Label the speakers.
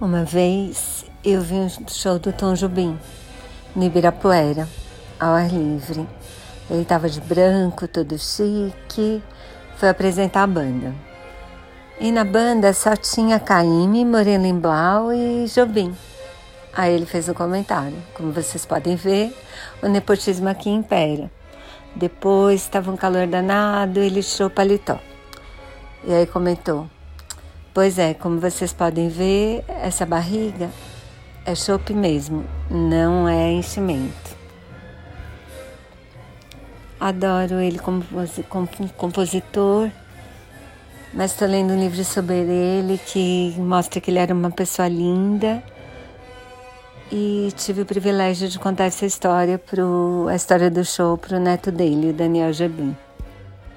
Speaker 1: Uma vez eu vi um show do Tom Jobim no Ibirapuera, ao ar livre. Ele estava de branco, todo chique, foi apresentar a banda. E na banda só tinha Caíme, Moreno Blau e Jobim. Aí ele fez um comentário. Como vocês podem ver, o nepotismo aqui impera. Depois estava um calor danado, ele tirou o paletó. E aí comentou: Pois é, como vocês podem ver, essa barriga é chope mesmo, não é enchimento. Adoro ele como compositor, mas estou lendo um livro sobre ele que mostra que ele era uma pessoa linda e tive o privilégio de contar essa história pro, a história do show para o neto dele, o Daniel Jabim.